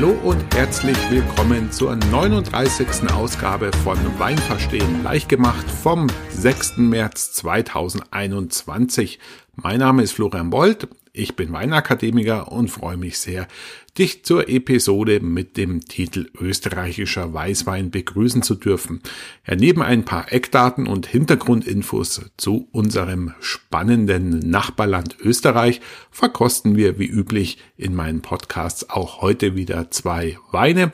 Hallo und herzlich willkommen zur 39. Ausgabe von Wein verstehen leicht gemacht vom 6. März 2021. Mein Name ist Florian Bold, ich bin Weinakademiker und freue mich sehr, dich zur Episode mit dem Titel österreichischer Weißwein begrüßen zu dürfen. Ja, neben ein paar Eckdaten und Hintergrundinfos zu unserem spannenden Nachbarland Österreich verkosten wir wie üblich in meinen Podcasts auch heute wieder zwei Weine.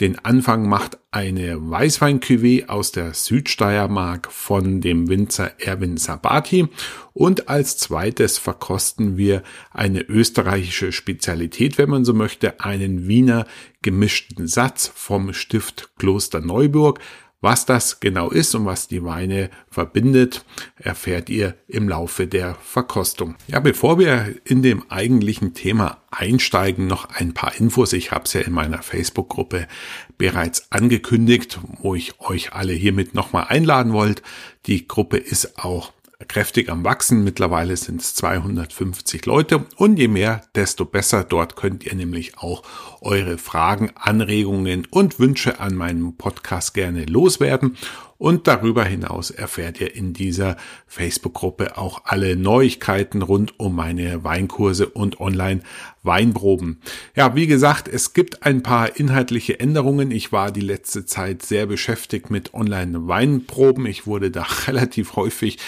Den Anfang macht eine weißwein aus der Südsteiermark von dem Winzer Erwin Sabati und als zweites verkosten wir eine österreichische Spezialität, wenn man so möchte, einen Wiener gemischten Satz vom Stift Kloster Neuburg. Was das genau ist und was die Weine verbindet, erfährt ihr im Laufe der Verkostung. Ja, bevor wir in dem eigentlichen Thema einsteigen, noch ein paar Infos. Ich habe es ja in meiner Facebook-Gruppe bereits angekündigt, wo ich euch alle hiermit nochmal einladen wollt. Die Gruppe ist auch kräftig am Wachsen. Mittlerweile sind es 250 Leute und je mehr, desto besser. Dort könnt ihr nämlich auch eure Fragen, Anregungen und Wünsche an meinem Podcast gerne loswerden. Und darüber hinaus erfährt ihr in dieser Facebook-Gruppe auch alle Neuigkeiten rund um meine Weinkurse und Online-Weinproben. Ja, wie gesagt, es gibt ein paar inhaltliche Änderungen. Ich war die letzte Zeit sehr beschäftigt mit Online-Weinproben. Ich wurde da relativ häufig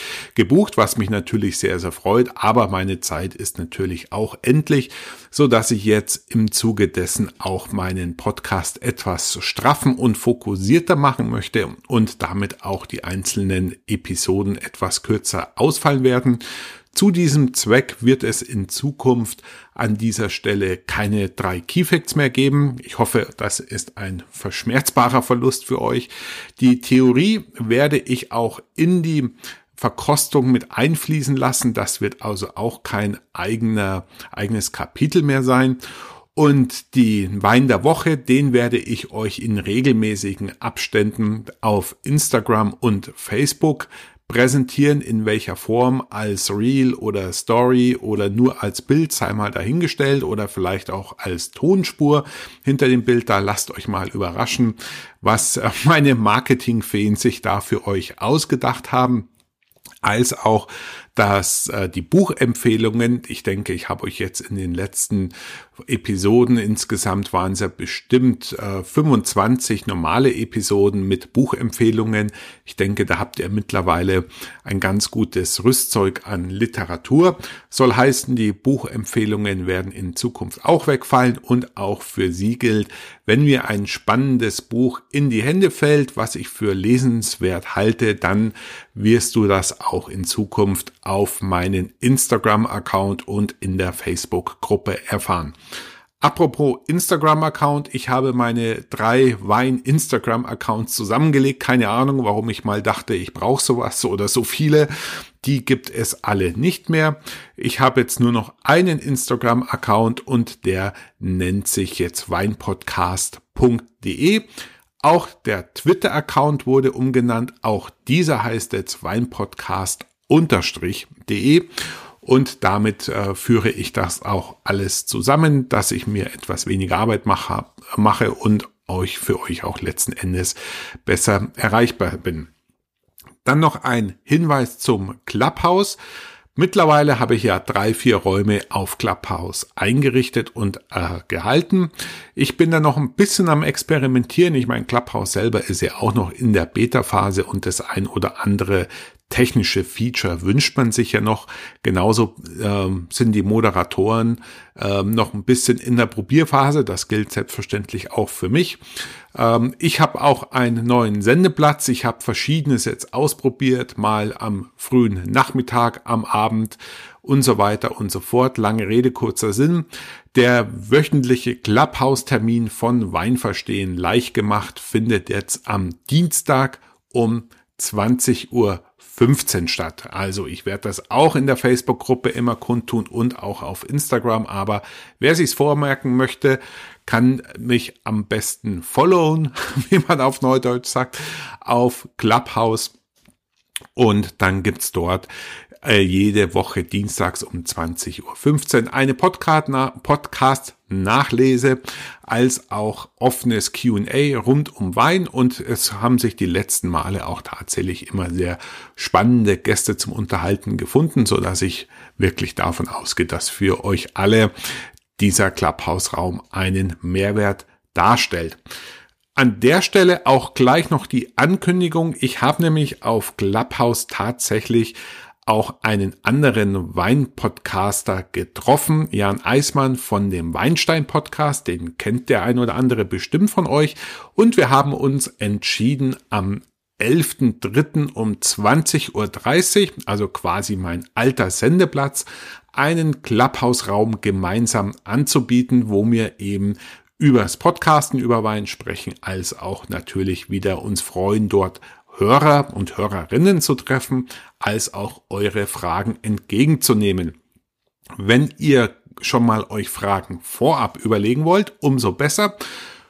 gebucht, was mich natürlich sehr, sehr freut. Aber meine Zeit ist natürlich auch endlich, so dass ich jetzt im Zuge dessen auch meinen Podcast etwas straffen und fokussierter machen möchte und damit auch die einzelnen Episoden etwas kürzer ausfallen werden. Zu diesem Zweck wird es in Zukunft an dieser Stelle keine drei Keyfacts mehr geben. Ich hoffe, das ist ein verschmerzbarer Verlust für euch. Die Theorie werde ich auch in die Verkostung mit einfließen lassen. Das wird also auch kein eigener, eigenes Kapitel mehr sein. Und die Wein der Woche, den werde ich euch in regelmäßigen Abständen auf Instagram und Facebook präsentieren, in welcher Form, als Reel oder Story oder nur als Bild, sei mal dahingestellt oder vielleicht auch als Tonspur hinter dem Bild. Da lasst euch mal überraschen, was meine Marketingfeen sich da für euch ausgedacht haben als auch dass äh, die Buchempfehlungen, ich denke, ich habe euch jetzt in den letzten Episoden insgesamt waren es ja bestimmt äh, 25 normale Episoden mit Buchempfehlungen. Ich denke, da habt ihr mittlerweile ein ganz gutes Rüstzeug an Literatur. Soll heißen, die Buchempfehlungen werden in Zukunft auch wegfallen und auch für Sie gilt, wenn mir ein spannendes Buch in die Hände fällt, was ich für lesenswert halte, dann wirst du das auch in Zukunft auf meinen Instagram-Account und in der Facebook-Gruppe erfahren. Apropos Instagram-Account, ich habe meine drei Wein-Instagram-Accounts zusammengelegt. Keine Ahnung, warum ich mal dachte, ich brauche sowas oder so viele. Die gibt es alle nicht mehr. Ich habe jetzt nur noch einen Instagram-Account und der nennt sich jetzt weinpodcast.de. Auch der Twitter-Account wurde umgenannt. Auch dieser heißt jetzt Weinpodcast unterstrich.de und damit äh, führe ich das auch alles zusammen, dass ich mir etwas weniger Arbeit mache, mache und euch für euch auch letzten Endes besser erreichbar bin. Dann noch ein Hinweis zum Clubhouse. Mittlerweile habe ich ja drei, vier Räume auf Clubhouse eingerichtet und äh, gehalten. Ich bin da noch ein bisschen am Experimentieren. Ich meine, Clubhouse selber ist ja auch noch in der Beta-Phase und das ein oder andere technische Feature wünscht man sich ja noch. Genauso ähm, sind die Moderatoren ähm, noch ein bisschen in der Probierphase. Das gilt selbstverständlich auch für mich. Ähm, ich habe auch einen neuen Sendeplatz. Ich habe verschiedenes jetzt ausprobiert, mal am frühen Nachmittag, am Abend und so weiter und so fort. Lange Rede, kurzer Sinn. Der wöchentliche Clubhouse-Termin von Weinverstehen leicht gemacht findet jetzt am Dienstag um 20 Uhr 15 statt. Also ich werde das auch in der Facebook-Gruppe immer kundtun und auch auf Instagram. Aber wer sich's vormerken möchte, kann mich am besten followen, wie man auf Neudeutsch sagt, auf Clubhouse. Und dann gibt's dort äh, jede Woche dienstags um 20.15 Uhr eine Podcast-Nachricht Nachlese als auch offenes Q&A rund um Wein und es haben sich die letzten Male auch tatsächlich immer sehr spannende Gäste zum Unterhalten gefunden, so dass ich wirklich davon ausgehe, dass für euch alle dieser Clubhouse-Raum einen Mehrwert darstellt. An der Stelle auch gleich noch die Ankündigung. Ich habe nämlich auf Clubhouse tatsächlich auch einen anderen Weinpodcaster getroffen, Jan Eismann von dem Weinstein Podcast, den kennt der ein oder andere bestimmt von euch und wir haben uns entschieden am 11.3. um 20.30 Uhr, also quasi mein alter Sendeplatz, einen Clubhouse-Raum gemeinsam anzubieten, wo wir eben übers Podcasten über Wein sprechen, als auch natürlich wieder uns freuen, dort Hörer und Hörerinnen zu treffen, als auch eure Fragen entgegenzunehmen. Wenn ihr schon mal euch Fragen vorab überlegen wollt, umso besser.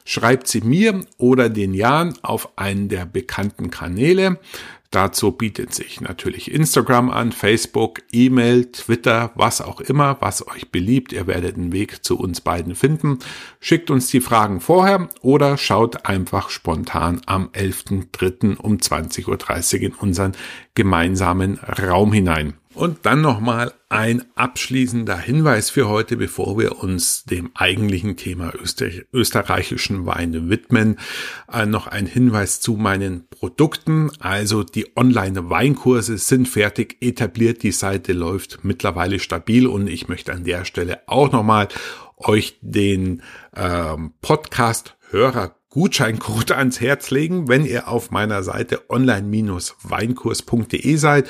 Schreibt sie mir oder den Jan auf einen der bekannten Kanäle. Dazu bietet sich natürlich Instagram an, Facebook, E-Mail, Twitter, was auch immer, was euch beliebt. Ihr werdet einen Weg zu uns beiden finden. Schickt uns die Fragen vorher oder schaut einfach spontan am 11.3. um 20.30 Uhr in unseren gemeinsamen Raum hinein. Und dann nochmal ein abschließender Hinweis für heute, bevor wir uns dem eigentlichen Thema österreichischen Weine widmen. Äh, noch ein Hinweis zu meinen Produkten. Also die Online-Weinkurse sind fertig etabliert. Die Seite läuft mittlerweile stabil und ich möchte an der Stelle auch nochmal euch den ähm, Podcast-Hörer Gutscheincode ans Herz legen, wenn ihr auf meiner Seite online-weinkurs.de seid.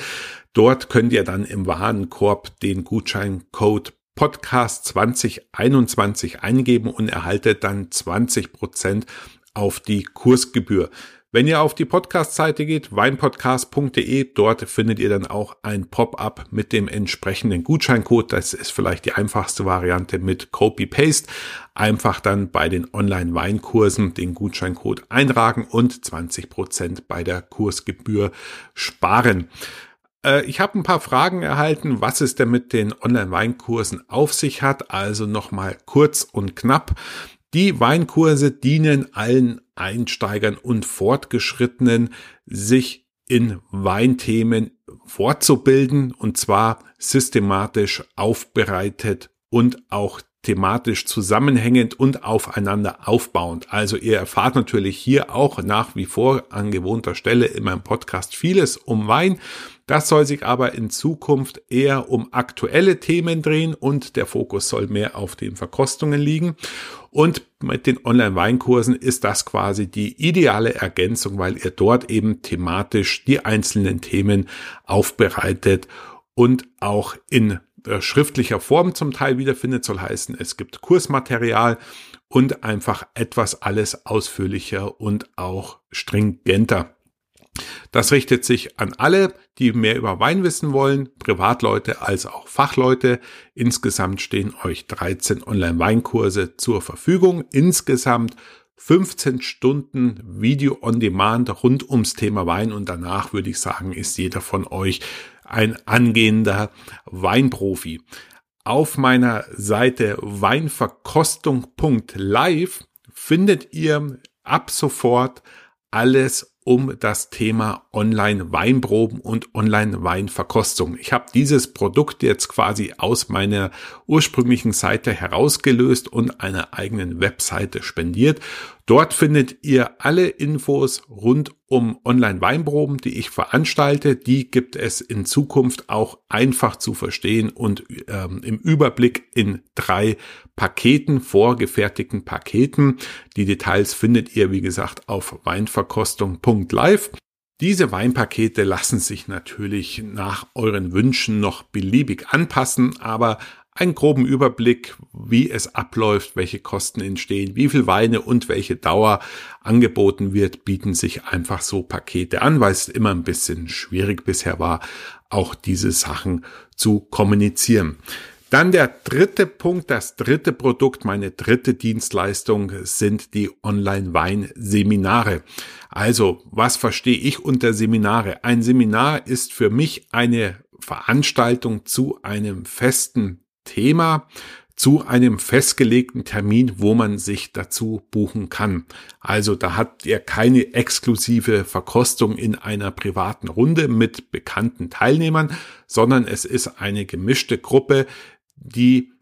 Dort könnt ihr dann im Warenkorb den Gutscheincode Podcast 2021 eingeben und erhaltet dann 20 Prozent auf die Kursgebühr. Wenn ihr auf die Podcast-Seite geht, weinpodcast.de, dort findet ihr dann auch ein Pop-up mit dem entsprechenden Gutscheincode. Das ist vielleicht die einfachste Variante mit Copy-Paste. Einfach dann bei den Online-Weinkursen den Gutscheincode eintragen und 20 Prozent bei der Kursgebühr sparen. Äh, ich habe ein paar Fragen erhalten, was es denn mit den Online-Weinkursen auf sich hat. Also nochmal kurz und knapp. Die Weinkurse dienen allen Einsteigern und Fortgeschrittenen, sich in Weinthemen fortzubilden und zwar systematisch aufbereitet und auch thematisch zusammenhängend und aufeinander aufbauend. Also ihr erfahrt natürlich hier auch nach wie vor an gewohnter Stelle in meinem Podcast vieles um Wein. Das soll sich aber in Zukunft eher um aktuelle Themen drehen und der Fokus soll mehr auf den Verkostungen liegen. Und mit den Online-Weinkursen ist das quasi die ideale Ergänzung, weil ihr dort eben thematisch die einzelnen Themen aufbereitet und auch in äh, schriftlicher Form zum Teil wiederfindet, soll heißen, es gibt Kursmaterial und einfach etwas alles ausführlicher und auch stringenter. Das richtet sich an alle, die mehr über Wein wissen wollen, Privatleute als auch Fachleute. Insgesamt stehen euch 13 Online-Weinkurse zur Verfügung. Insgesamt 15 Stunden Video on Demand rund ums Thema Wein und danach würde ich sagen, ist jeder von euch ein angehender Weinprofi. Auf meiner Seite weinverkostung.live findet ihr ab sofort alles um das Thema Online-Weinproben und Online-Weinverkostung. Ich habe dieses Produkt jetzt quasi aus meiner ursprünglichen Seite herausgelöst und einer eigenen Webseite spendiert. Dort findet ihr alle Infos rund um Online-Weinproben, die ich veranstalte. Die gibt es in Zukunft auch einfach zu verstehen und ähm, im Überblick in drei Paketen, vorgefertigten Paketen. Die Details findet ihr, wie gesagt, auf weinverkostung.live. Diese Weinpakete lassen sich natürlich nach euren Wünschen noch beliebig anpassen, aber einen groben Überblick, wie es abläuft, welche Kosten entstehen, wie viel Weine und welche Dauer angeboten wird, bieten sich einfach so Pakete an, weil es immer ein bisschen schwierig bisher war, auch diese Sachen zu kommunizieren. Dann der dritte Punkt, das dritte Produkt, meine dritte Dienstleistung sind die Online-Wein-Seminare. Also, was verstehe ich unter Seminare? Ein Seminar ist für mich eine Veranstaltung zu einem festen Thema zu einem festgelegten Termin, wo man sich dazu buchen kann. Also da habt ihr keine exklusive Verkostung in einer privaten Runde mit bekannten Teilnehmern, sondern es ist eine gemischte Gruppe, die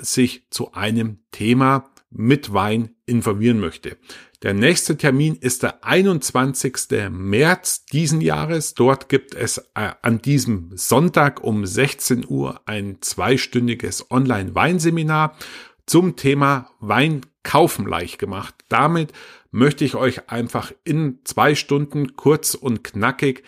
sich zu einem Thema mit Wein informieren möchte. Der nächste Termin ist der 21. März diesen Jahres. Dort gibt es äh, an diesem Sonntag um 16 Uhr ein zweistündiges Online-Weinseminar zum Thema Wein kaufen leicht gemacht. Damit möchte ich euch einfach in zwei Stunden kurz und knackig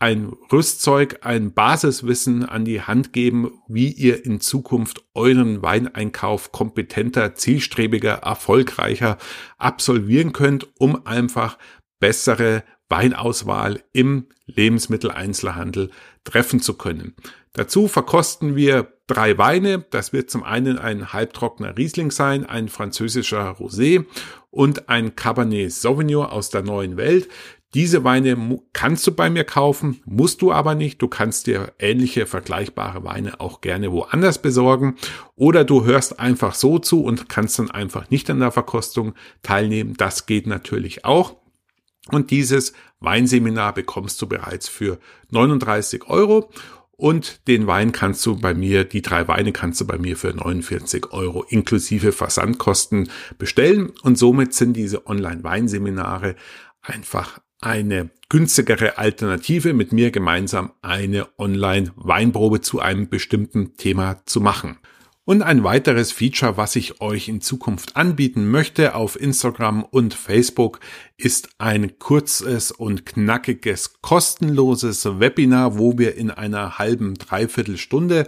ein Rüstzeug, ein Basiswissen an die Hand geben, wie ihr in Zukunft euren Weineinkauf kompetenter, zielstrebiger, erfolgreicher absolvieren könnt, um einfach bessere Weinauswahl im Lebensmitteleinzelhandel treffen zu können. Dazu verkosten wir drei Weine. Das wird zum einen ein halbtrockener Riesling sein, ein französischer Rosé und ein Cabernet Sauvignon aus der neuen Welt. Diese Weine kannst du bei mir kaufen, musst du aber nicht. Du kannst dir ähnliche vergleichbare Weine auch gerne woanders besorgen. Oder du hörst einfach so zu und kannst dann einfach nicht an der Verkostung teilnehmen. Das geht natürlich auch. Und dieses Weinseminar bekommst du bereits für 39 Euro. Und den Wein kannst du bei mir, die drei Weine kannst du bei mir für 49 Euro inklusive Versandkosten bestellen. Und somit sind diese Online-Weinseminare einfach eine günstigere Alternative, mit mir gemeinsam eine Online-Weinprobe zu einem bestimmten Thema zu machen. Und ein weiteres Feature, was ich euch in Zukunft anbieten möchte auf Instagram und Facebook, ist ein kurzes und knackiges kostenloses Webinar, wo wir in einer halben, dreiviertel Stunde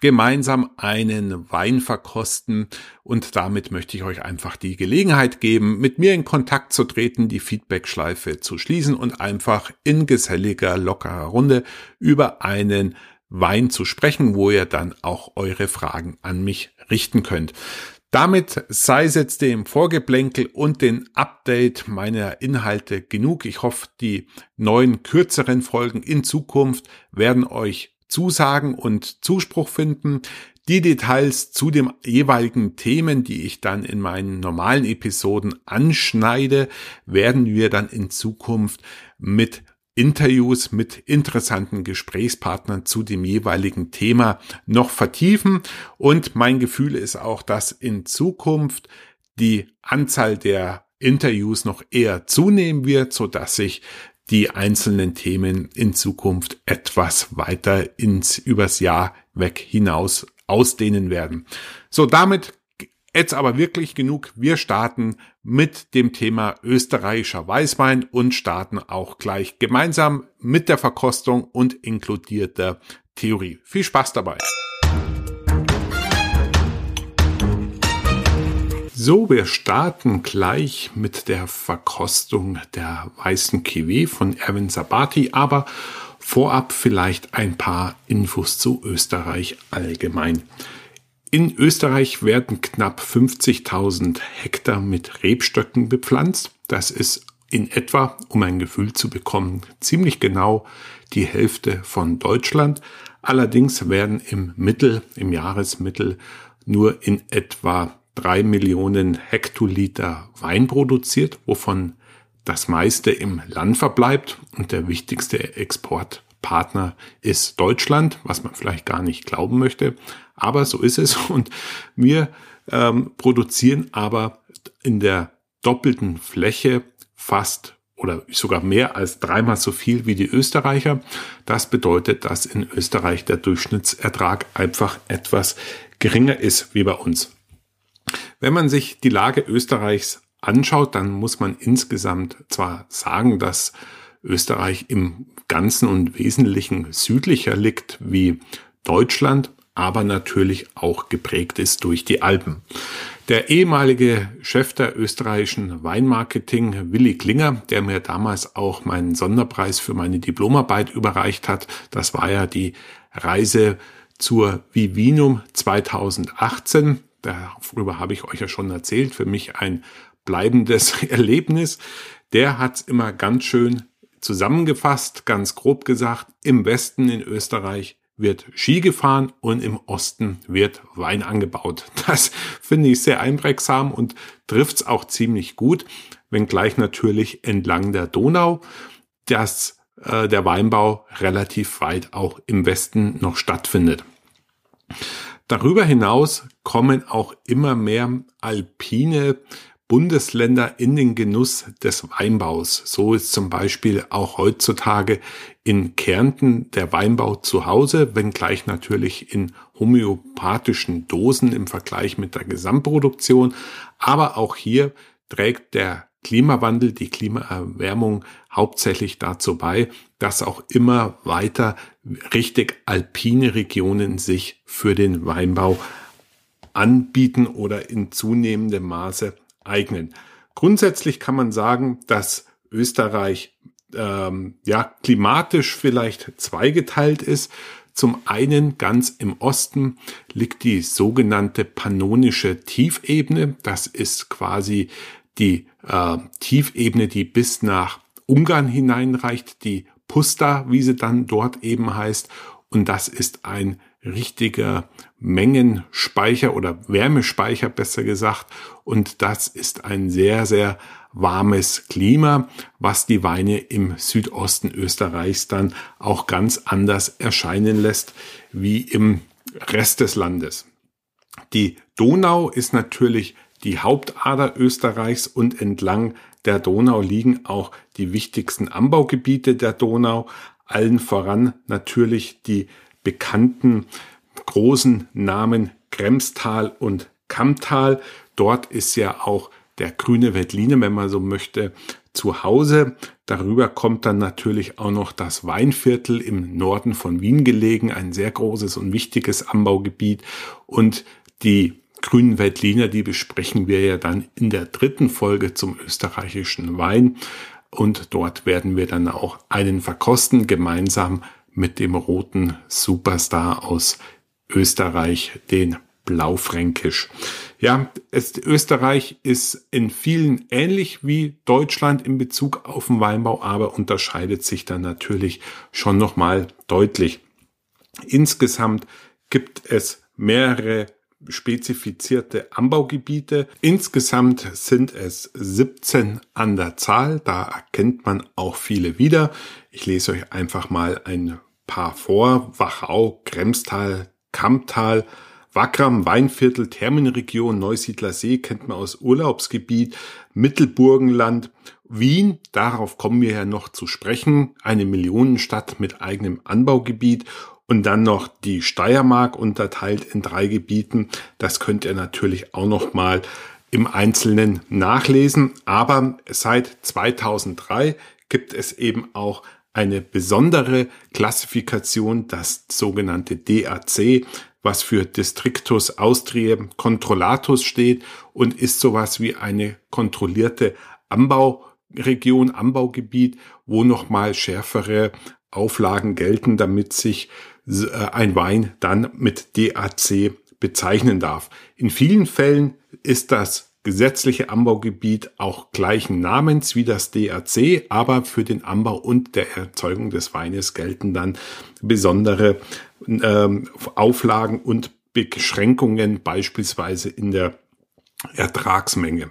gemeinsam einen Wein verkosten und damit möchte ich euch einfach die Gelegenheit geben, mit mir in Kontakt zu treten, die Feedback-Schleife zu schließen und einfach in geselliger, lockerer Runde über einen Wein zu sprechen, wo ihr dann auch eure Fragen an mich richten könnt. Damit sei es jetzt dem Vorgeplänkel und den Update meiner Inhalte genug. Ich hoffe, die neuen kürzeren Folgen in Zukunft werden euch Zusagen und Zuspruch finden. Die Details zu den jeweiligen Themen, die ich dann in meinen normalen Episoden anschneide, werden wir dann in Zukunft mit Interviews mit interessanten Gesprächspartnern zu dem jeweiligen Thema noch vertiefen. Und mein Gefühl ist auch, dass in Zukunft die Anzahl der Interviews noch eher zunehmen wird, so dass ich die einzelnen Themen in Zukunft etwas weiter ins übers Jahr weg hinaus ausdehnen werden. So, damit jetzt aber wirklich genug. Wir starten mit dem Thema österreichischer Weißwein und starten auch gleich gemeinsam mit der Verkostung und inkludierter Theorie. Viel Spaß dabei! So, wir starten gleich mit der Verkostung der weißen Kiwi von Erwin Sabati, aber vorab vielleicht ein paar Infos zu Österreich allgemein. In Österreich werden knapp 50.000 Hektar mit Rebstöcken bepflanzt. Das ist in etwa, um ein Gefühl zu bekommen, ziemlich genau die Hälfte von Deutschland. Allerdings werden im Mittel, im Jahresmittel nur in etwa drei Millionen Hektoliter Wein produziert, wovon das meiste im Land verbleibt und der wichtigste Exportpartner ist Deutschland, was man vielleicht gar nicht glauben möchte, aber so ist es und wir ähm, produzieren aber in der doppelten Fläche fast oder sogar mehr als dreimal so viel wie die Österreicher. Das bedeutet, dass in Österreich der Durchschnittsertrag einfach etwas geringer ist wie bei uns. Wenn man sich die Lage Österreichs anschaut, dann muss man insgesamt zwar sagen, dass Österreich im Ganzen und Wesentlichen südlicher liegt wie Deutschland, aber natürlich auch geprägt ist durch die Alpen. Der ehemalige Chef der österreichischen Weinmarketing, Willi Klinger, der mir damals auch meinen Sonderpreis für meine Diplomarbeit überreicht hat, das war ja die Reise zur Vivinum 2018. Darüber habe ich euch ja schon erzählt. Für mich ein bleibendes Erlebnis. Der hat es immer ganz schön zusammengefasst, ganz grob gesagt. Im Westen in Österreich wird Ski gefahren und im Osten wird Wein angebaut. Das finde ich sehr einprägsam und trifft's auch ziemlich gut, wenngleich natürlich entlang der Donau, dass äh, der Weinbau relativ weit auch im Westen noch stattfindet. Darüber hinaus kommen auch immer mehr alpine Bundesländer in den Genuss des Weinbaus. So ist zum Beispiel auch heutzutage in Kärnten der Weinbau zu Hause, wenngleich natürlich in homöopathischen Dosen im Vergleich mit der Gesamtproduktion. Aber auch hier trägt der Klimawandel, die Klimaerwärmung hauptsächlich dazu bei, dass auch immer weiter richtig alpine Regionen sich für den Weinbau anbieten oder in zunehmendem Maße eignen. Grundsätzlich kann man sagen, dass Österreich ähm, ja klimatisch vielleicht zweigeteilt ist. Zum einen ganz im Osten liegt die sogenannte pannonische Tiefebene. Das ist quasi die äh, Tiefebene, die bis nach Ungarn hineinreicht, die Pusta, wie sie dann dort eben heißt. Und das ist ein richtiger Mengenspeicher oder Wärmespeicher besser gesagt. Und das ist ein sehr, sehr warmes Klima, was die Weine im Südosten Österreichs dann auch ganz anders erscheinen lässt wie im Rest des Landes. Die Donau ist natürlich die Hauptader Österreichs und entlang der Donau liegen auch die wichtigsten Anbaugebiete der Donau, allen voran natürlich die bekannten großen Namen Kremstal und Kammtal. Dort ist ja auch der grüne Veltliner, wenn man so möchte, zu Hause. Darüber kommt dann natürlich auch noch das Weinviertel im Norden von Wien gelegen, ein sehr großes und wichtiges Anbaugebiet. Und die grünen Veltliner, die besprechen wir ja dann in der dritten Folge zum österreichischen Wein. Und dort werden wir dann auch einen verkosten, gemeinsam mit dem roten Superstar aus Österreich, den Blaufränkisch. Ja, es, Österreich ist in vielen ähnlich wie Deutschland in Bezug auf den Weinbau, aber unterscheidet sich dann natürlich schon nochmal deutlich. Insgesamt gibt es mehrere spezifizierte Anbaugebiete. Insgesamt sind es 17 an der Zahl. Da erkennt man auch viele wieder. Ich lese euch einfach mal ein paar vor. Wachau, Kremstal, Kammtal, Wagram, Weinviertel, Thermenregion, Neusiedler See kennt man aus Urlaubsgebiet, Mittelburgenland, Wien, darauf kommen wir ja noch zu sprechen, eine Millionenstadt mit eigenem Anbaugebiet und dann noch die Steiermark unterteilt in drei Gebieten. Das könnt ihr natürlich auch noch mal im Einzelnen nachlesen. Aber seit 2003 gibt es eben auch eine besondere Klassifikation, das sogenannte DAC, was für Districtus Austriae Controllatus steht und ist sowas wie eine kontrollierte Anbauregion, Anbaugebiet, wo nochmal schärfere Auflagen gelten, damit sich ein Wein dann mit DAC bezeichnen darf. In vielen Fällen ist das gesetzliche Anbaugebiet auch gleichen Namens wie das DAC, aber für den Anbau und der Erzeugung des Weines gelten dann besondere ähm, Auflagen und Beschränkungen, beispielsweise in der Ertragsmenge.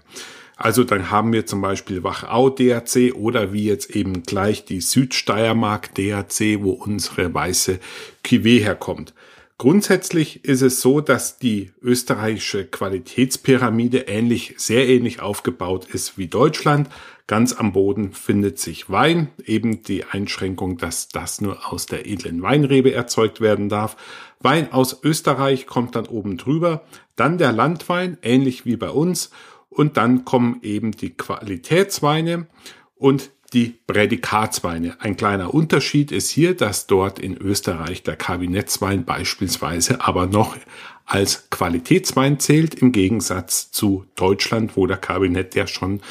Also dann haben wir zum Beispiel Wachau DAC oder wie jetzt eben gleich die Südsteiermark DAC, wo unsere weiße Cuvée herkommt. Grundsätzlich ist es so, dass die österreichische Qualitätspyramide ähnlich, sehr ähnlich aufgebaut ist wie Deutschland. Ganz am Boden findet sich Wein, eben die Einschränkung, dass das nur aus der edlen Weinrebe erzeugt werden darf. Wein aus Österreich kommt dann oben drüber, dann der Landwein, ähnlich wie bei uns, und dann kommen eben die Qualitätsweine und die Prädikatsweine. Ein kleiner Unterschied ist hier, dass dort in Österreich der Kabinettswein beispielsweise aber noch als Qualitätswein zählt, im Gegensatz zu Deutschland, wo der Kabinett ja schon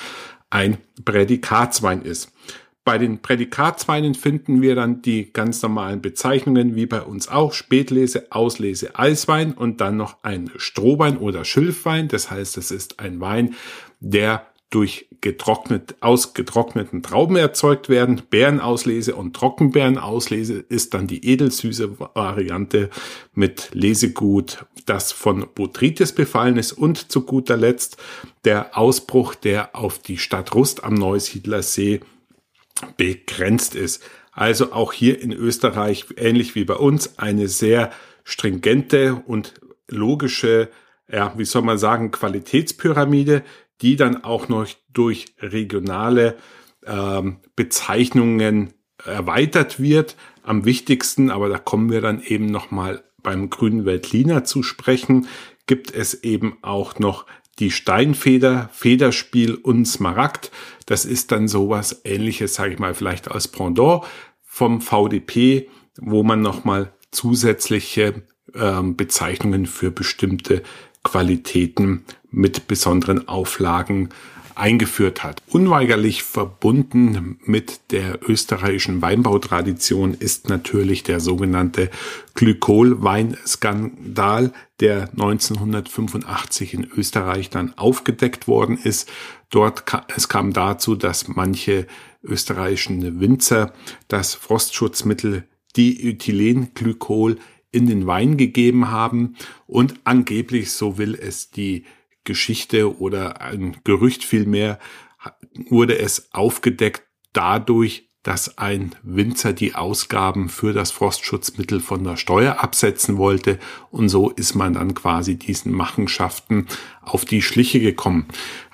ein Prädikatswein ist. Bei den Prädikatsweinen finden wir dann die ganz normalen Bezeichnungen wie bei uns auch Spätlese, Auslese, Eiswein und dann noch ein Strohwein oder Schilfwein. Das heißt, es ist ein Wein, der durch getrocknet, aus getrockneten Trauben erzeugt werden. Bärenauslese und Trockenbeerenauslese ist dann die edelsüße Variante mit Lesegut, das von Botrytis befallen ist. Und zu guter Letzt der Ausbruch, der auf die Stadt Rust am Neusiedlersee begrenzt ist. Also auch hier in Österreich, ähnlich wie bei uns, eine sehr stringente und logische, ja, wie soll man sagen, Qualitätspyramide, die dann auch noch durch regionale ähm, Bezeichnungen erweitert wird. Am wichtigsten, aber da kommen wir dann eben nochmal beim grünen Veltliner zu sprechen, gibt es eben auch noch die Steinfeder, Federspiel und Smaragd. Das ist dann sowas ähnliches, sage ich mal, vielleicht als Pendant vom VDP, wo man nochmal zusätzliche ähm, Bezeichnungen für bestimmte Qualitäten mit besonderen Auflagen eingeführt hat. Unweigerlich verbunden mit der österreichischen Weinbautradition ist natürlich der sogenannte Glykol-Weinskandal, der 1985 in Österreich dann aufgedeckt worden ist. Dort es kam dazu, dass manche österreichischen Winzer das Frostschutzmittel Diethylenglykol in den Wein gegeben haben und angeblich, so will es die Geschichte oder ein Gerücht vielmehr, wurde es aufgedeckt dadurch, dass ein Winzer die Ausgaben für das Frostschutzmittel von der Steuer absetzen wollte und so ist man dann quasi diesen Machenschaften auf die Schliche gekommen.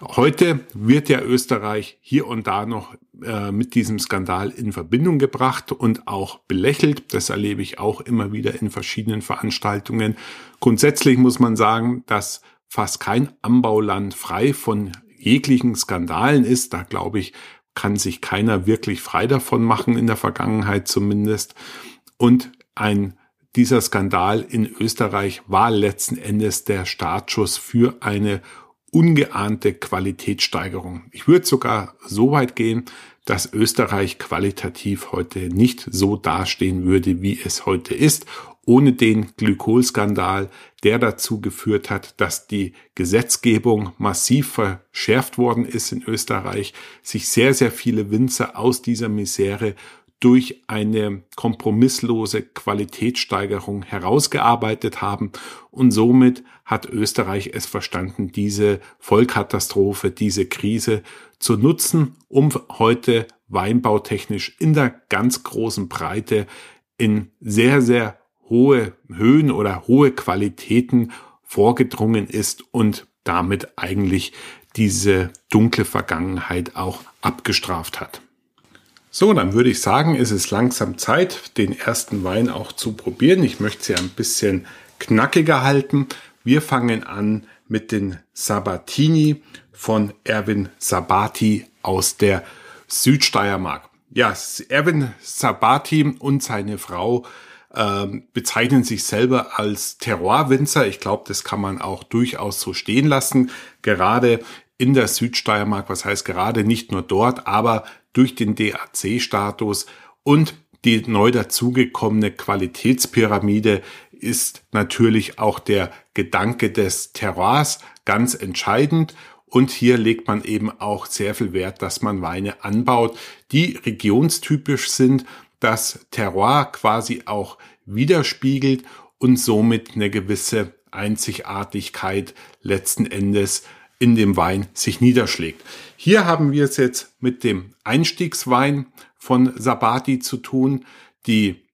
Heute wird ja Österreich hier und da noch äh, mit diesem Skandal in Verbindung gebracht und auch belächelt. Das erlebe ich auch immer wieder in verschiedenen Veranstaltungen. Grundsätzlich muss man sagen, dass fast kein Anbauland frei von jeglichen Skandalen ist. Da glaube ich, kann sich keiner wirklich frei davon machen, in der Vergangenheit zumindest. Und ein dieser Skandal in Österreich war letzten Endes der Startschuss für eine ungeahnte Qualitätssteigerung. Ich würde sogar so weit gehen, dass Österreich qualitativ heute nicht so dastehen würde, wie es heute ist ohne den Glykolskandal, der dazu geführt hat, dass die Gesetzgebung massiv verschärft worden ist in Österreich, sich sehr, sehr viele Winzer aus dieser Misere durch eine kompromisslose Qualitätssteigerung herausgearbeitet haben. Und somit hat Österreich es verstanden, diese Vollkatastrophe, diese Krise zu nutzen, um heute weinbautechnisch in der ganz großen Breite in sehr, sehr hohe Höhen oder hohe Qualitäten vorgedrungen ist und damit eigentlich diese dunkle Vergangenheit auch abgestraft hat. So, dann würde ich sagen, ist es langsam Zeit, den ersten Wein auch zu probieren. Ich möchte sie ein bisschen knackiger halten. Wir fangen an mit den Sabatini von Erwin Sabati aus der Südsteiermark. Ja, Erwin Sabati und seine Frau ähm, bezeichnen sich selber als Terroirwinzer. Ich glaube, das kann man auch durchaus so stehen lassen. Gerade in der Südsteiermark, was heißt gerade nicht nur dort, aber durch den DAC-Status und die neu dazugekommene Qualitätspyramide ist natürlich auch der Gedanke des Terroirs ganz entscheidend. Und hier legt man eben auch sehr viel Wert, dass man Weine anbaut, die regionstypisch sind das Terroir quasi auch widerspiegelt und somit eine gewisse Einzigartigkeit letzten Endes in dem Wein sich niederschlägt. Hier haben wir es jetzt mit dem Einstiegswein von Sabati zu tun. Die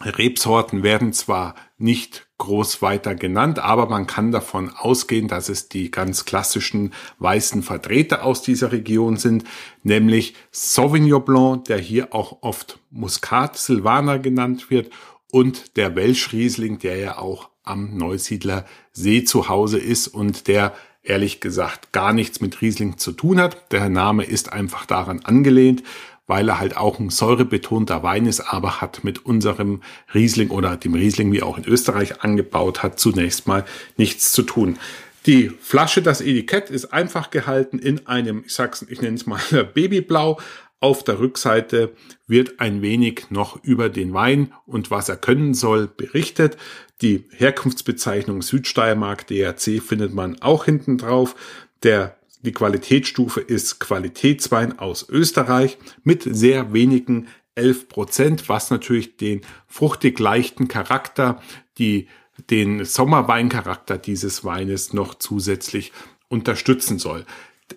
Rebsorten werden zwar nicht groß weiter genannt, aber man kann davon ausgehen, dass es die ganz klassischen weißen Vertreter aus dieser Region sind, nämlich Sauvignon Blanc, der hier auch oft Muscat Silvaner genannt wird, und der Welschriesling, der ja auch am Neusiedler See zu Hause ist und der ehrlich gesagt gar nichts mit Riesling zu tun hat. Der Name ist einfach daran angelehnt, weil er halt auch ein säurebetonter Wein ist, aber hat mit unserem Riesling oder dem Riesling, wie auch in Österreich angebaut hat, zunächst mal nichts zu tun. Die Flasche, das Etikett ist einfach gehalten in einem, ich sag's, ich nenne es mal Babyblau. Auf der Rückseite wird ein wenig noch über den Wein und was er können soll berichtet. Die Herkunftsbezeichnung Südsteiermark DRC findet man auch hinten drauf. Der Die Qualitätsstufe ist Qualitätswein aus Österreich mit sehr wenigen 11 Prozent, was natürlich den fruchtig leichten Charakter, die, den Sommerweincharakter dieses Weines noch zusätzlich unterstützen soll.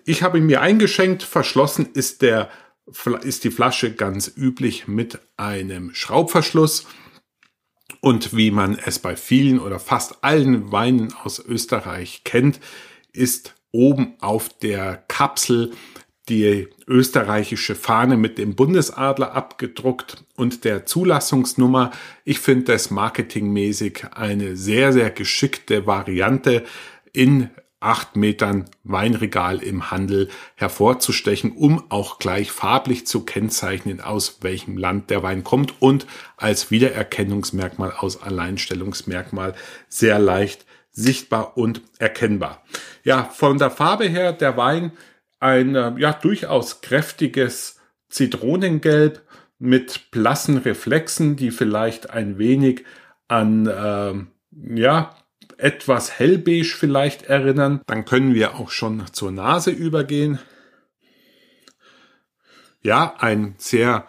Ich habe ihn mir eingeschenkt, verschlossen ist der ist die Flasche ganz üblich mit einem Schraubverschluss. Und wie man es bei vielen oder fast allen Weinen aus Österreich kennt, ist oben auf der Kapsel die österreichische Fahne mit dem Bundesadler abgedruckt und der Zulassungsnummer. Ich finde das marketingmäßig eine sehr, sehr geschickte Variante in acht Metern Weinregal im Handel hervorzustechen, um auch gleich farblich zu kennzeichnen, aus welchem Land der Wein kommt und als Wiedererkennungsmerkmal, als Alleinstellungsmerkmal sehr leicht sichtbar und erkennbar. Ja, von der Farbe her der Wein ein äh, ja durchaus kräftiges Zitronengelb mit blassen Reflexen, die vielleicht ein wenig an äh, ja etwas hellbeige vielleicht erinnern. Dann können wir auch schon zur Nase übergehen. Ja, ein sehr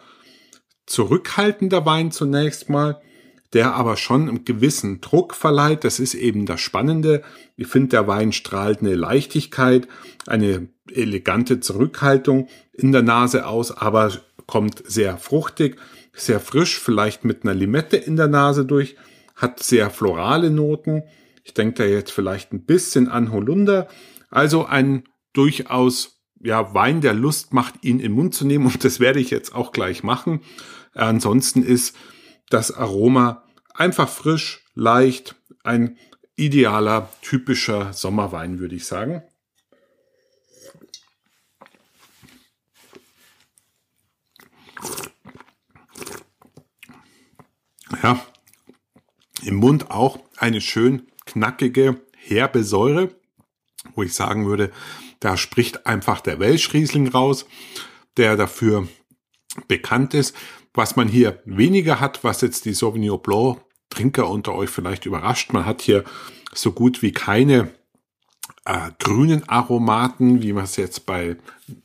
zurückhaltender Wein zunächst mal, der aber schon einen gewissen Druck verleiht. Das ist eben das Spannende. Ich finde, der Wein strahlt eine Leichtigkeit, eine elegante Zurückhaltung in der Nase aus, aber kommt sehr fruchtig, sehr frisch, vielleicht mit einer Limette in der Nase durch, hat sehr florale Noten ich denke da jetzt vielleicht ein bisschen an Holunder. Also ein durchaus ja, Wein, der Lust macht, ihn im Mund zu nehmen. Und das werde ich jetzt auch gleich machen. Ansonsten ist das Aroma einfach frisch, leicht, ein idealer, typischer Sommerwein, würde ich sagen. Ja, im Mund auch eine schön knackige, herbe Säure, wo ich sagen würde, da spricht einfach der Welschriesling raus, der dafür bekannt ist. Was man hier weniger hat, was jetzt die Sauvignon Blanc Trinker unter euch vielleicht überrascht, man hat hier so gut wie keine äh, grünen Aromaten, wie man es jetzt bei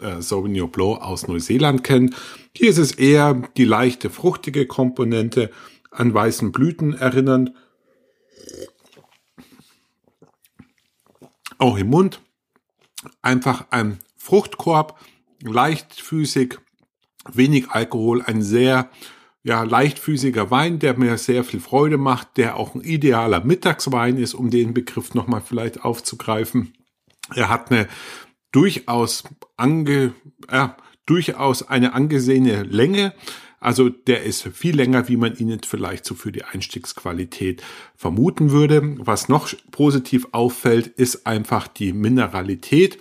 äh, Sauvignon Blanc aus Neuseeland kennt. Hier ist es eher die leichte fruchtige Komponente an weißen Blüten erinnernd auch im Mund. Einfach ein Fruchtkorb, leichtfüßig, wenig Alkohol, ein sehr ja, leichtfüßiger Wein, der mir sehr viel Freude macht, der auch ein idealer Mittagswein ist, um den Begriff nochmal vielleicht aufzugreifen. Er hat eine durchaus ange, äh, durchaus eine angesehene Länge, also der ist viel länger, wie man ihn vielleicht so für die Einstiegsqualität vermuten würde. Was noch positiv auffällt, ist einfach die Mineralität.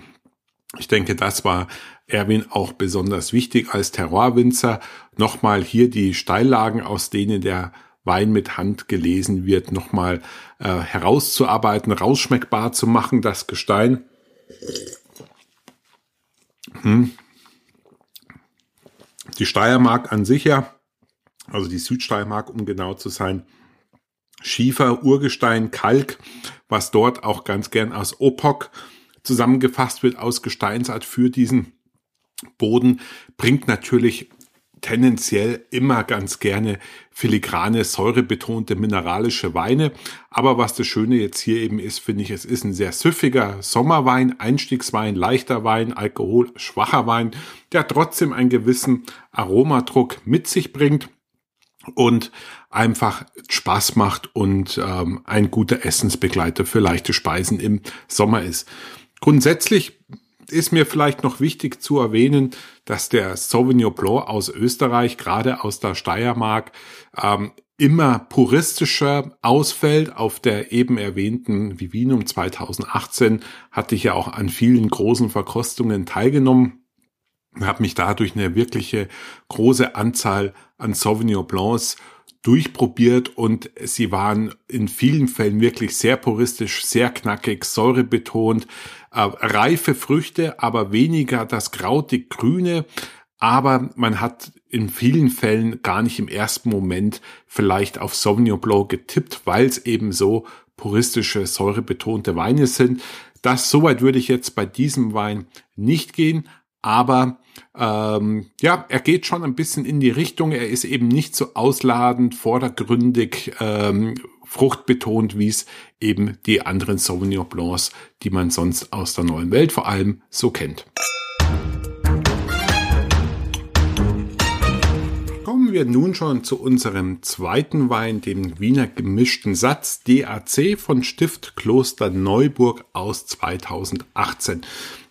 Ich denke, das war Erwin auch besonders wichtig als Terroirwinzer. Nochmal hier die Steillagen, aus denen der Wein mit Hand gelesen wird, nochmal äh, herauszuarbeiten, rausschmeckbar zu machen, das Gestein. Hm. Die Steiermark an sich ja, also die Südsteiermark, um genau zu sein, Schiefer, Urgestein, Kalk, was dort auch ganz gern aus Opok zusammengefasst wird, aus Gesteinsart für diesen Boden, bringt natürlich tendenziell immer ganz gerne filigrane, säurebetonte mineralische Weine. Aber was das Schöne jetzt hier eben ist, finde ich, es ist ein sehr süffiger Sommerwein, Einstiegswein, leichter Wein, Alkohol, schwacher Wein, der trotzdem einen gewissen Aromadruck mit sich bringt und einfach Spaß macht und ähm, ein guter Essensbegleiter für leichte Speisen im Sommer ist. Grundsätzlich ist mir vielleicht noch wichtig zu erwähnen, dass der Sauvignon Blanc aus Österreich, gerade aus der Steiermark, ähm, immer puristischer ausfällt. Auf der eben erwähnten Vivinum 2018 hatte ich ja auch an vielen großen Verkostungen teilgenommen habe mich dadurch eine wirkliche große Anzahl an Sauvignon Blancs durchprobiert und sie waren in vielen Fällen wirklich sehr puristisch, sehr knackig, säurebetont, äh, reife Früchte, aber weniger das krautig grüne. Aber man hat in vielen Fällen gar nicht im ersten Moment vielleicht auf Sauvignon Blanc getippt, weil es eben so puristische, säurebetonte Weine sind. Das soweit würde ich jetzt bei diesem Wein nicht gehen, aber ähm, ja, er geht schon ein bisschen in die Richtung. Er ist eben nicht so ausladend, vordergründig, ähm, fruchtbetont, wie es eben die anderen Sauvignon Blancs, die man sonst aus der neuen Welt vor allem so kennt. Wir nun schon zu unserem zweiten Wein, dem Wiener gemischten Satz DAC von Stift Kloster Neuburg aus 2018.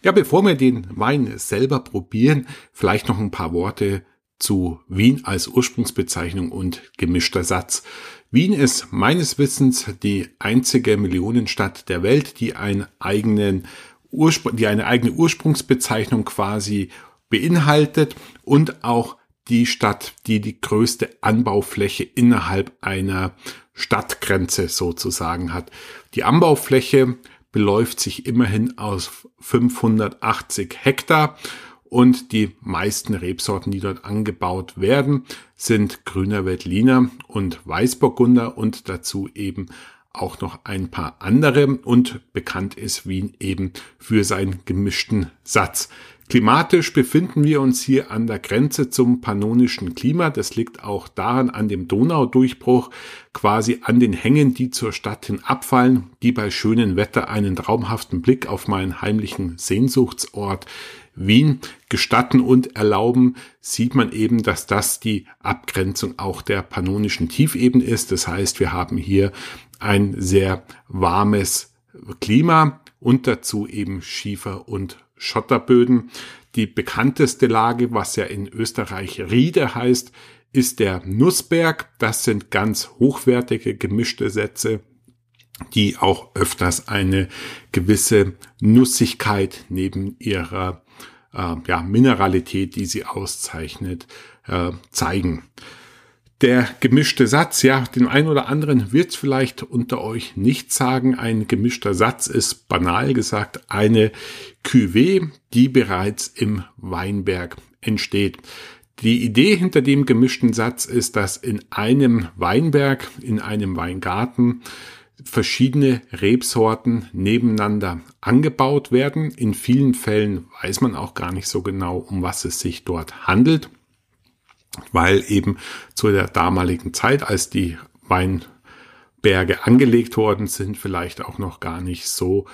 Ja, bevor wir den Wein selber probieren, vielleicht noch ein paar Worte zu Wien als Ursprungsbezeichnung und gemischter Satz. Wien ist meines Wissens die einzige Millionenstadt der Welt, die einen eigenen Urspr die eine eigene Ursprungsbezeichnung quasi beinhaltet und auch die Stadt, die die größte Anbaufläche innerhalb einer Stadtgrenze sozusagen hat. Die Anbaufläche beläuft sich immerhin aus 580 Hektar und die meisten Rebsorten, die dort angebaut werden, sind grüner Veltliner und Weißburgunder und dazu eben auch noch ein paar andere und bekannt ist Wien eben für seinen gemischten Satz. Klimatisch befinden wir uns hier an der Grenze zum pannonischen Klima. Das liegt auch daran an dem Donaudurchbruch, quasi an den Hängen, die zur Stadt hin abfallen, die bei schönem Wetter einen traumhaften Blick auf meinen heimlichen Sehnsuchtsort Wien gestatten und erlauben, sieht man eben, dass das die Abgrenzung auch der pannonischen Tiefebene ist. Das heißt, wir haben hier ein sehr warmes Klima und dazu eben Schiefer und Schotterböden. Die bekannteste Lage, was ja in Österreich Riede heißt, ist der Nussberg. Das sind ganz hochwertige gemischte Sätze, die auch öfters eine gewisse Nussigkeit neben ihrer äh, ja, Mineralität, die sie auszeichnet, äh, zeigen. Der gemischte Satz, ja, den einen oder anderen wird vielleicht unter euch nicht sagen. Ein gemischter Satz ist banal gesagt eine Cuvée, die bereits im Weinberg entsteht. Die Idee hinter dem gemischten Satz ist, dass in einem Weinberg, in einem Weingarten verschiedene Rebsorten nebeneinander angebaut werden. In vielen Fällen weiß man auch gar nicht so genau, um was es sich dort handelt weil eben zu der damaligen Zeit, als die Weinberge angelegt worden sind, vielleicht auch noch gar nicht so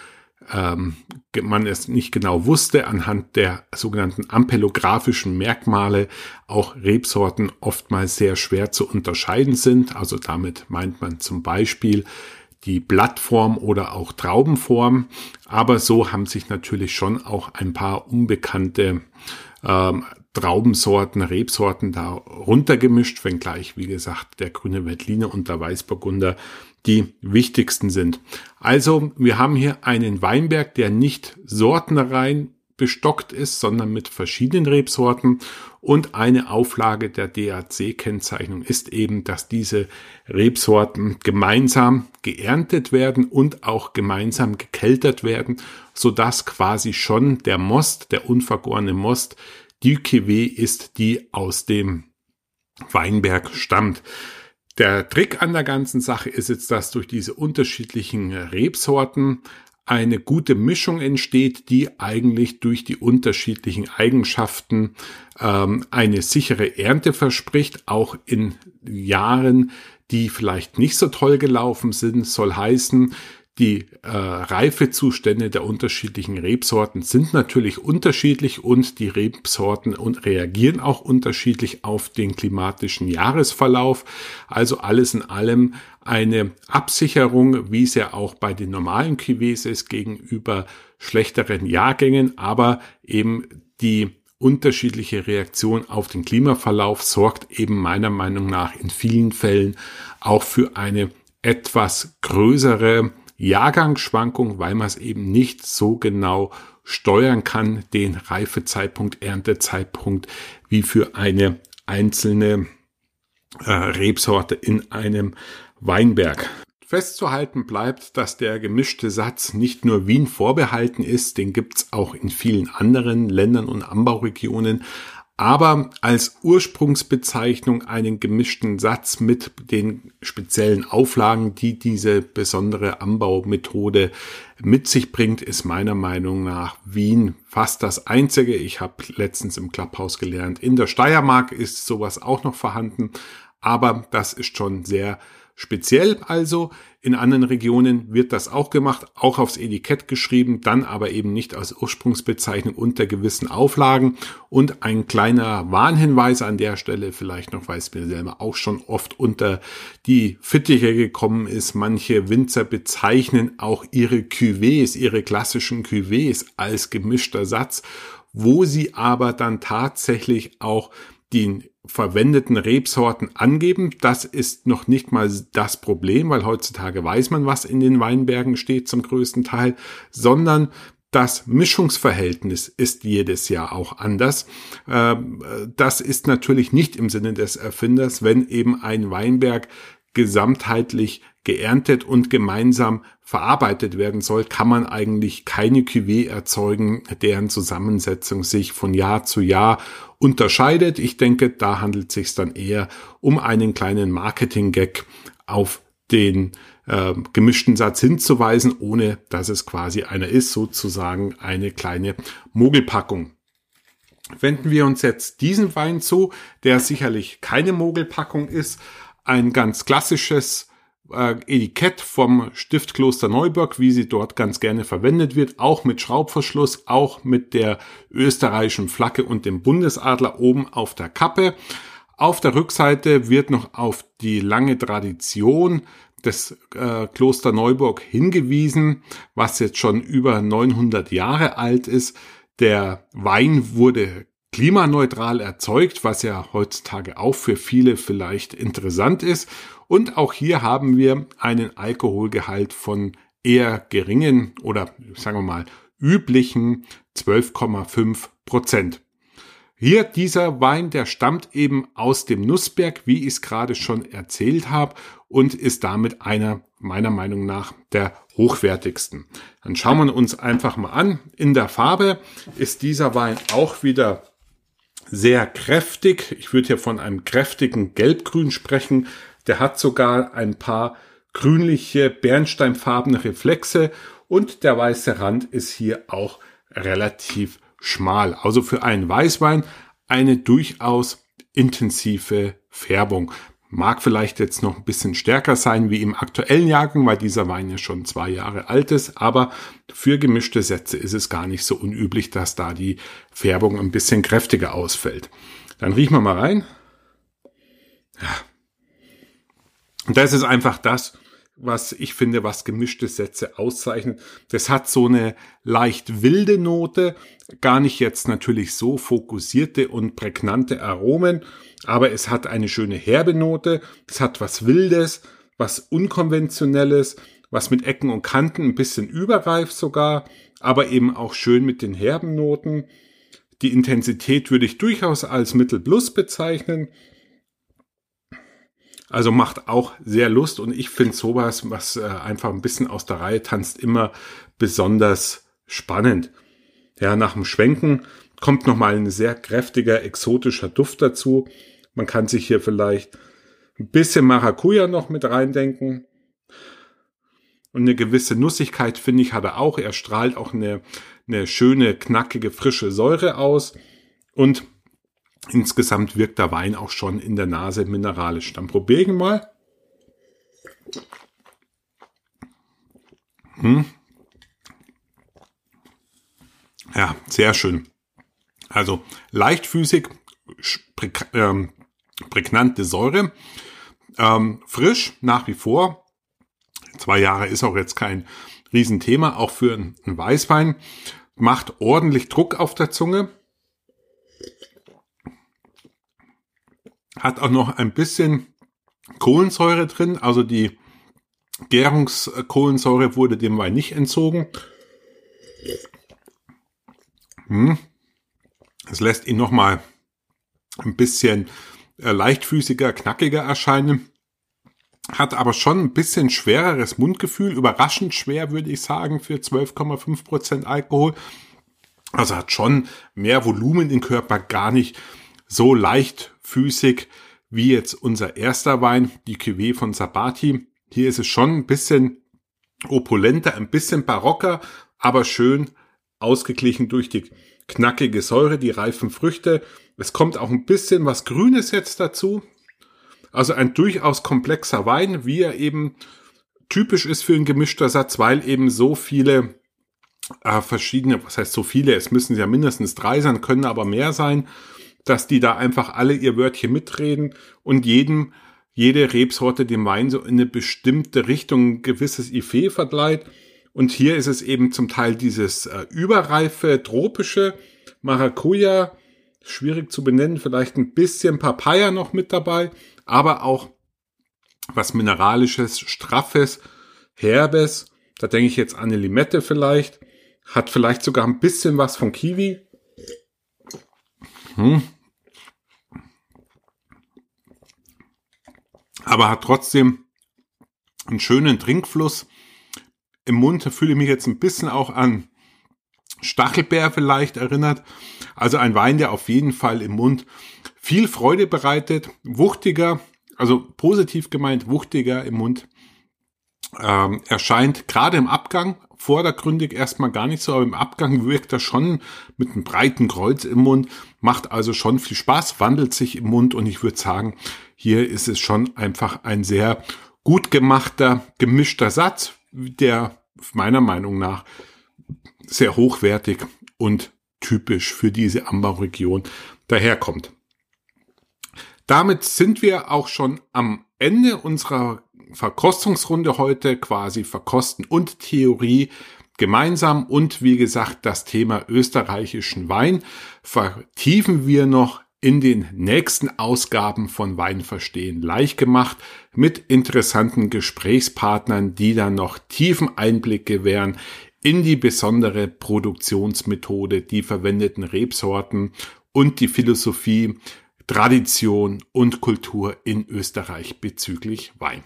ähm, man es nicht genau wusste, anhand der sogenannten ampelographischen Merkmale auch Rebsorten oftmals sehr schwer zu unterscheiden sind. Also damit meint man zum Beispiel die Blattform oder auch Traubenform. Aber so haben sich natürlich schon auch ein paar unbekannte ähm, Traubensorten, Rebsorten da runtergemischt, wenngleich, wie gesagt, der grüne Veltliner und der Weißburgunder die wichtigsten sind. Also, wir haben hier einen Weinberg, der nicht sortenrein bestockt ist, sondern mit verschiedenen Rebsorten. Und eine Auflage der DAC-Kennzeichnung ist eben, dass diese Rebsorten gemeinsam geerntet werden und auch gemeinsam gekeltert werden, sodass quasi schon der Most, der unvergorene Most, die Cuvée ist, die aus dem Weinberg stammt. Der Trick an der ganzen Sache ist jetzt, dass durch diese unterschiedlichen Rebsorten eine gute Mischung entsteht, die eigentlich durch die unterschiedlichen Eigenschaften ähm, eine sichere Ernte verspricht, auch in Jahren, die vielleicht nicht so toll gelaufen sind, soll heißen, die äh, Reifezustände der unterschiedlichen Rebsorten sind natürlich unterschiedlich und die Rebsorten und reagieren auch unterschiedlich auf den klimatischen Jahresverlauf. Also alles in allem eine Absicherung, wie es ja auch bei den normalen Cuvées ist, gegenüber schlechteren Jahrgängen, aber eben die unterschiedliche Reaktion auf den Klimaverlauf sorgt eben meiner Meinung nach in vielen Fällen auch für eine etwas größere Jahrgangsschwankung, weil man es eben nicht so genau steuern kann, den Reifezeitpunkt, Erntezeitpunkt, wie für eine einzelne äh, Rebsorte in einem Weinberg. Festzuhalten bleibt, dass der gemischte Satz nicht nur Wien vorbehalten ist, den gibt's auch in vielen anderen Ländern und Anbauregionen, aber als Ursprungsbezeichnung einen gemischten Satz mit den speziellen Auflagen, die diese besondere Anbaumethode mit sich bringt, ist meiner Meinung nach Wien fast das einzige. Ich habe letztens im Clubhaus gelernt, in der Steiermark ist sowas auch noch vorhanden, aber das ist schon sehr speziell also. In anderen Regionen wird das auch gemacht, auch aufs Etikett geschrieben, dann aber eben nicht als Ursprungsbezeichnung unter gewissen Auflagen. Und ein kleiner Warnhinweis an der Stelle, vielleicht noch, weil es mir selber auch schon oft unter die Fittiche gekommen ist. Manche Winzer bezeichnen auch ihre Cuvées, ihre klassischen Cuvées als gemischter Satz, wo sie aber dann tatsächlich auch den verwendeten Rebsorten angeben. Das ist noch nicht mal das Problem, weil heutzutage weiß man, was in den Weinbergen steht zum größten Teil, sondern das Mischungsverhältnis ist jedes Jahr auch anders. Ähm, das ist natürlich nicht im Sinne des Erfinders, wenn eben ein Weinberg gesamtheitlich geerntet und gemeinsam verarbeitet werden soll, kann man eigentlich keine Cuvée erzeugen, deren Zusammensetzung sich von Jahr zu Jahr unterscheidet. Ich denke, da handelt es sich dann eher um einen kleinen Marketing-Gag auf den äh, gemischten Satz hinzuweisen, ohne dass es quasi einer ist, sozusagen eine kleine Mogelpackung. Wenden wir uns jetzt diesen Wein zu, der sicherlich keine Mogelpackung ist, ein ganz klassisches äh, Etikett vom Stift Kloster Neuburg, wie sie dort ganz gerne verwendet wird, auch mit Schraubverschluss, auch mit der österreichischen Flagge und dem Bundesadler oben auf der Kappe. Auf der Rückseite wird noch auf die lange Tradition des äh, Kloster Neuburg hingewiesen, was jetzt schon über 900 Jahre alt ist. Der Wein wurde klimaneutral erzeugt, was ja heutzutage auch für viele vielleicht interessant ist. Und auch hier haben wir einen Alkoholgehalt von eher geringen oder sagen wir mal üblichen 12,5 Prozent. Hier dieser Wein, der stammt eben aus dem Nussberg, wie ich es gerade schon erzählt habe, und ist damit einer meiner Meinung nach der hochwertigsten. Dann schauen wir uns einfach mal an. In der Farbe ist dieser Wein auch wieder sehr kräftig. Ich würde hier von einem kräftigen Gelbgrün sprechen. Der hat sogar ein paar grünliche, bernsteinfarbene Reflexe und der weiße Rand ist hier auch relativ schmal. Also für einen Weißwein eine durchaus intensive Färbung. Mag vielleicht jetzt noch ein bisschen stärker sein wie im aktuellen Jahrgang, weil dieser Wein ja schon zwei Jahre alt ist, aber für gemischte Sätze ist es gar nicht so unüblich, dass da die Färbung ein bisschen kräftiger ausfällt. Dann riechen wir mal rein. Ja. Und das ist einfach das, was ich finde, was gemischte Sätze auszeichnet. Das hat so eine leicht wilde Note, gar nicht jetzt natürlich so fokussierte und prägnante Aromen, aber es hat eine schöne herbe Note, es hat was Wildes, was Unkonventionelles, was mit Ecken und Kanten ein bisschen überreif sogar, aber eben auch schön mit den herben Noten. Die Intensität würde ich durchaus als Mittel Plus bezeichnen. Also macht auch sehr Lust und ich finde sowas, was äh, einfach ein bisschen aus der Reihe tanzt, immer besonders spannend. Ja, nach dem Schwenken kommt nochmal ein sehr kräftiger, exotischer Duft dazu. Man kann sich hier vielleicht ein bisschen Maracuja noch mit reindenken. Und eine gewisse Nussigkeit, finde ich, hat er auch. Er strahlt auch eine, eine schöne, knackige, frische Säure aus. Und insgesamt wirkt der Wein auch schon in der Nase mineralisch. Dann probieren mal. Hm. Ja, sehr schön. Also leichtfüßig, ähm, prägnante Säure. Ähm, frisch nach wie vor. Zwei Jahre ist auch jetzt kein Riesenthema, auch für einen Weißwein. Macht ordentlich Druck auf der Zunge. Hat auch noch ein bisschen Kohlensäure drin, also die Gärungskohlensäure wurde dem Wein nicht entzogen. Hm. Es lässt ihn nochmal ein bisschen äh, leichtfüßiger, knackiger erscheinen. Hat aber schon ein bisschen schwereres Mundgefühl, überraschend schwer würde ich sagen für 12,5% Alkohol. Also hat schon mehr Volumen im Körper, gar nicht so leichtfüßig wie jetzt unser erster Wein, die Cuvée von Sabati. Hier ist es schon ein bisschen opulenter, ein bisschen barocker, aber schön ausgeglichen durch die knackige Säure, die reifen Früchte. Es kommt auch ein bisschen was Grünes jetzt dazu. Also ein durchaus komplexer Wein, wie er eben typisch ist für ein gemischter Satz, weil eben so viele äh, verschiedene, was heißt so viele, es müssen ja mindestens drei sein, können aber mehr sein, dass die da einfach alle ihr Wörtchen mitreden und jedem, jede Rebsorte dem Wein so in eine bestimmte Richtung ein gewisses Ifé verleiht. Und hier ist es eben zum Teil dieses äh, überreife, tropische Maracuja, schwierig zu benennen, vielleicht ein bisschen Papaya noch mit dabei, aber auch was Mineralisches, Straffes, Herbes. Da denke ich jetzt an eine Limette vielleicht. Hat vielleicht sogar ein bisschen was von Kiwi. Hm. Aber hat trotzdem einen schönen Trinkfluss. Im Mund fühle ich mich jetzt ein bisschen auch an Stachelbeer vielleicht erinnert. Also ein Wein, der auf jeden Fall im Mund viel Freude bereitet, wuchtiger, also positiv gemeint, wuchtiger im Mund. Ähm, erscheint gerade im Abgang vordergründig erstmal gar nicht so, aber im Abgang wirkt er schon mit einem breiten Kreuz im Mund, macht also schon viel Spaß, wandelt sich im Mund und ich würde sagen, hier ist es schon einfach ein sehr gut gemachter, gemischter Satz, der meiner Meinung nach sehr hochwertig und typisch für diese Anbauregion daherkommt. Damit sind wir auch schon am Ende unserer Verkostungsrunde heute quasi Verkosten und Theorie gemeinsam und wie gesagt das Thema österreichischen Wein vertiefen wir noch in den nächsten Ausgaben von Wein verstehen leicht gemacht mit interessanten Gesprächspartnern, die dann noch tiefen Einblick gewähren in die besondere Produktionsmethode, die verwendeten Rebsorten und die Philosophie Tradition und Kultur in Österreich bezüglich Wein.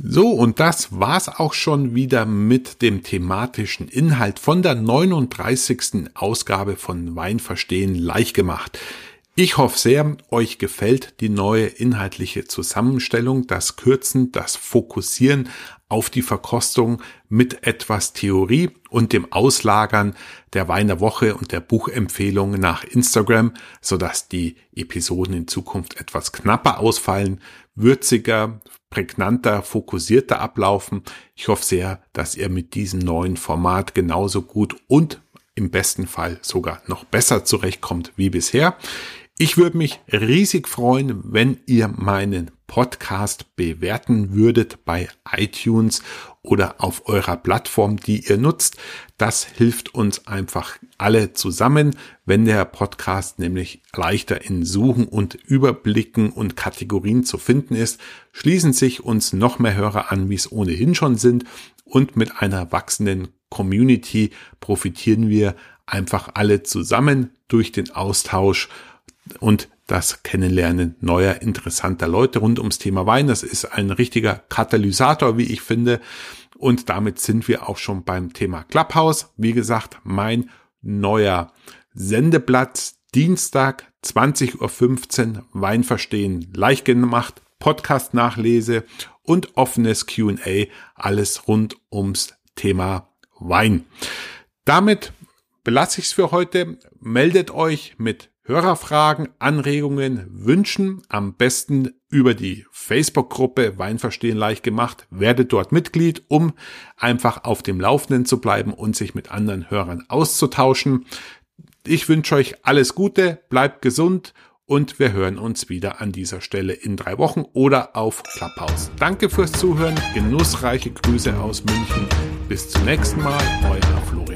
So, und das war's auch schon wieder mit dem thematischen Inhalt von der 39. Ausgabe von Wein verstehen leicht gemacht. Ich hoffe sehr, euch gefällt die neue inhaltliche Zusammenstellung, das Kürzen, das Fokussieren auf die Verkostung mit etwas Theorie und dem Auslagern der Weiner Woche und der Buchempfehlung nach Instagram, sodass die Episoden in Zukunft etwas knapper ausfallen, würziger, prägnanter, fokussierter ablaufen. Ich hoffe sehr, dass ihr mit diesem neuen Format genauso gut und im besten Fall sogar noch besser zurechtkommt wie bisher. Ich würde mich riesig freuen, wenn ihr meinen Podcast bewerten würdet bei iTunes oder auf eurer Plattform, die ihr nutzt. Das hilft uns einfach alle zusammen, wenn der Podcast nämlich leichter in Suchen und Überblicken und Kategorien zu finden ist, schließen sich uns noch mehr Hörer an, wie es ohnehin schon sind und mit einer wachsenden Community profitieren wir einfach alle zusammen durch den Austausch und das Kennenlernen neuer interessanter Leute rund ums Thema Wein. Das ist ein richtiger Katalysator, wie ich finde. Und damit sind wir auch schon beim Thema Clubhouse. Wie gesagt, mein neuer Sendeplatz Dienstag 20.15 Uhr Wein verstehen leicht gemacht, Podcast nachlese und offenes Q&A, alles rund ums Thema Wein. Damit belasse ich es für heute. Meldet euch mit Hörerfragen, Anregungen, Wünschen am besten über die Facebook-Gruppe Weinverstehen leicht gemacht. Werdet dort Mitglied, um einfach auf dem Laufenden zu bleiben und sich mit anderen Hörern auszutauschen. Ich wünsche euch alles Gute, bleibt gesund und wir hören uns wieder an dieser Stelle in drei Wochen oder auf Clubhouse. Danke fürs Zuhören, genussreiche Grüße aus München. Bis zum nächsten Mal, euer Florian.